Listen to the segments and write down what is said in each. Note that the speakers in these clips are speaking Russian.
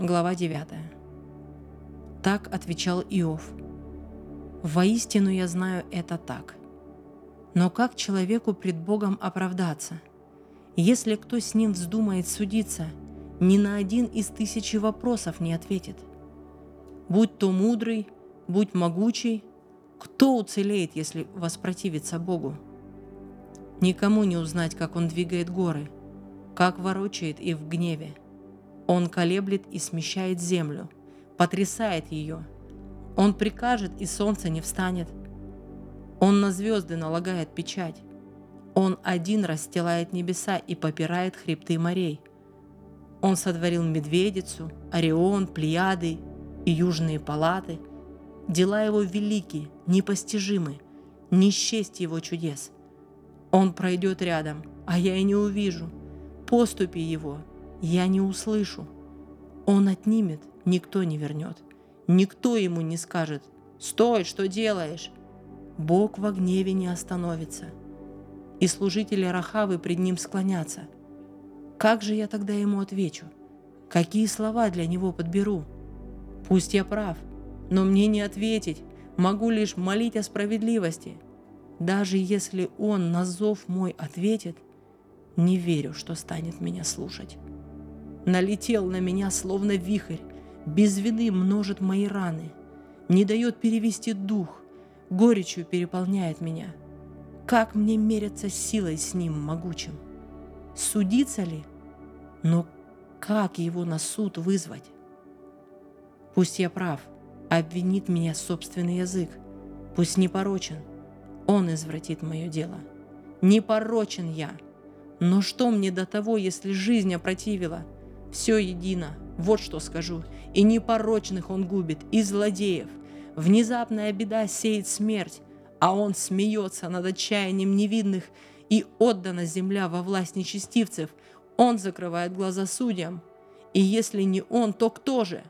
Глава 9. Так отвечал Иов. «Воистину я знаю это так. Но как человеку пред Богом оправдаться? Если кто с ним вздумает судиться, ни на один из тысячи вопросов не ответит. Будь то мудрый, будь могучий, кто уцелеет, если воспротивится Богу? Никому не узнать, как он двигает горы, как ворочает и в гневе – он колеблет и смещает землю, потрясает ее. Он прикажет, и солнце не встанет. Он на звезды налагает печать. Он один расстилает небеса и попирает хребты морей. Он сотворил медведицу, Орион, Плеяды и южные палаты. Дела его велики, непостижимы, не счесть его чудес. Он пройдет рядом, а я и не увижу. Поступи его, я не услышу. Он отнимет, никто не вернет. Никто ему не скажет «Стой, что делаешь?» Бог во гневе не остановится. И служители Рахавы пред ним склонятся. Как же я тогда ему отвечу? Какие слова для него подберу? Пусть я прав, но мне не ответить, могу лишь молить о справедливости. Даже если он на зов мой ответит, не верю, что станет меня слушать налетел на меня, словно вихрь, без вины множит мои раны, не дает перевести дух, горечью переполняет меня. Как мне мериться силой с ним могучим? Судиться ли? Но как его на суд вызвать? Пусть я прав, обвинит меня собственный язык, пусть не порочен, он извратит мое дело. Не порочен я, но что мне до того, если жизнь опротивила – все едино, вот что скажу. И непорочных он губит, и злодеев. Внезапная беда сеет смерть, а он смеется над отчаянием невидных, и отдана земля во власть нечестивцев. Он закрывает глаза судьям. И если не он, то кто же?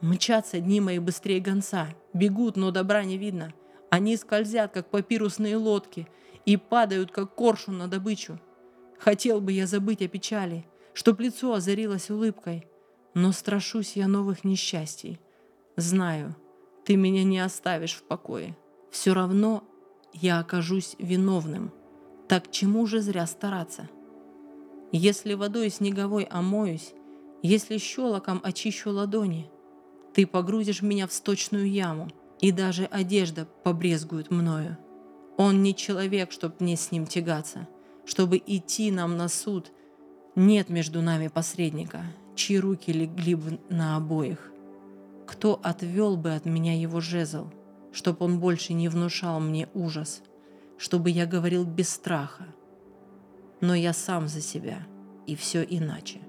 Мчатся дни мои быстрее гонца, бегут, но добра не видно. Они скользят, как папирусные лодки, и падают, как коршун на добычу. Хотел бы я забыть о печали, чтоб лицо озарилось улыбкой. Но страшусь я новых несчастий. Знаю, ты меня не оставишь в покое. Все равно я окажусь виновным. Так чему же зря стараться? Если водой снеговой омоюсь, если щелоком очищу ладони, ты погрузишь меня в сточную яму, и даже одежда побрезгует мною. Он не человек, чтоб мне с ним тягаться, чтобы идти нам на суд нет между нами посредника, чьи руки легли бы на обоих. Кто отвел бы от меня его жезл, чтоб он больше не внушал мне ужас, чтобы я говорил без страха. Но я сам за себя, и все иначе.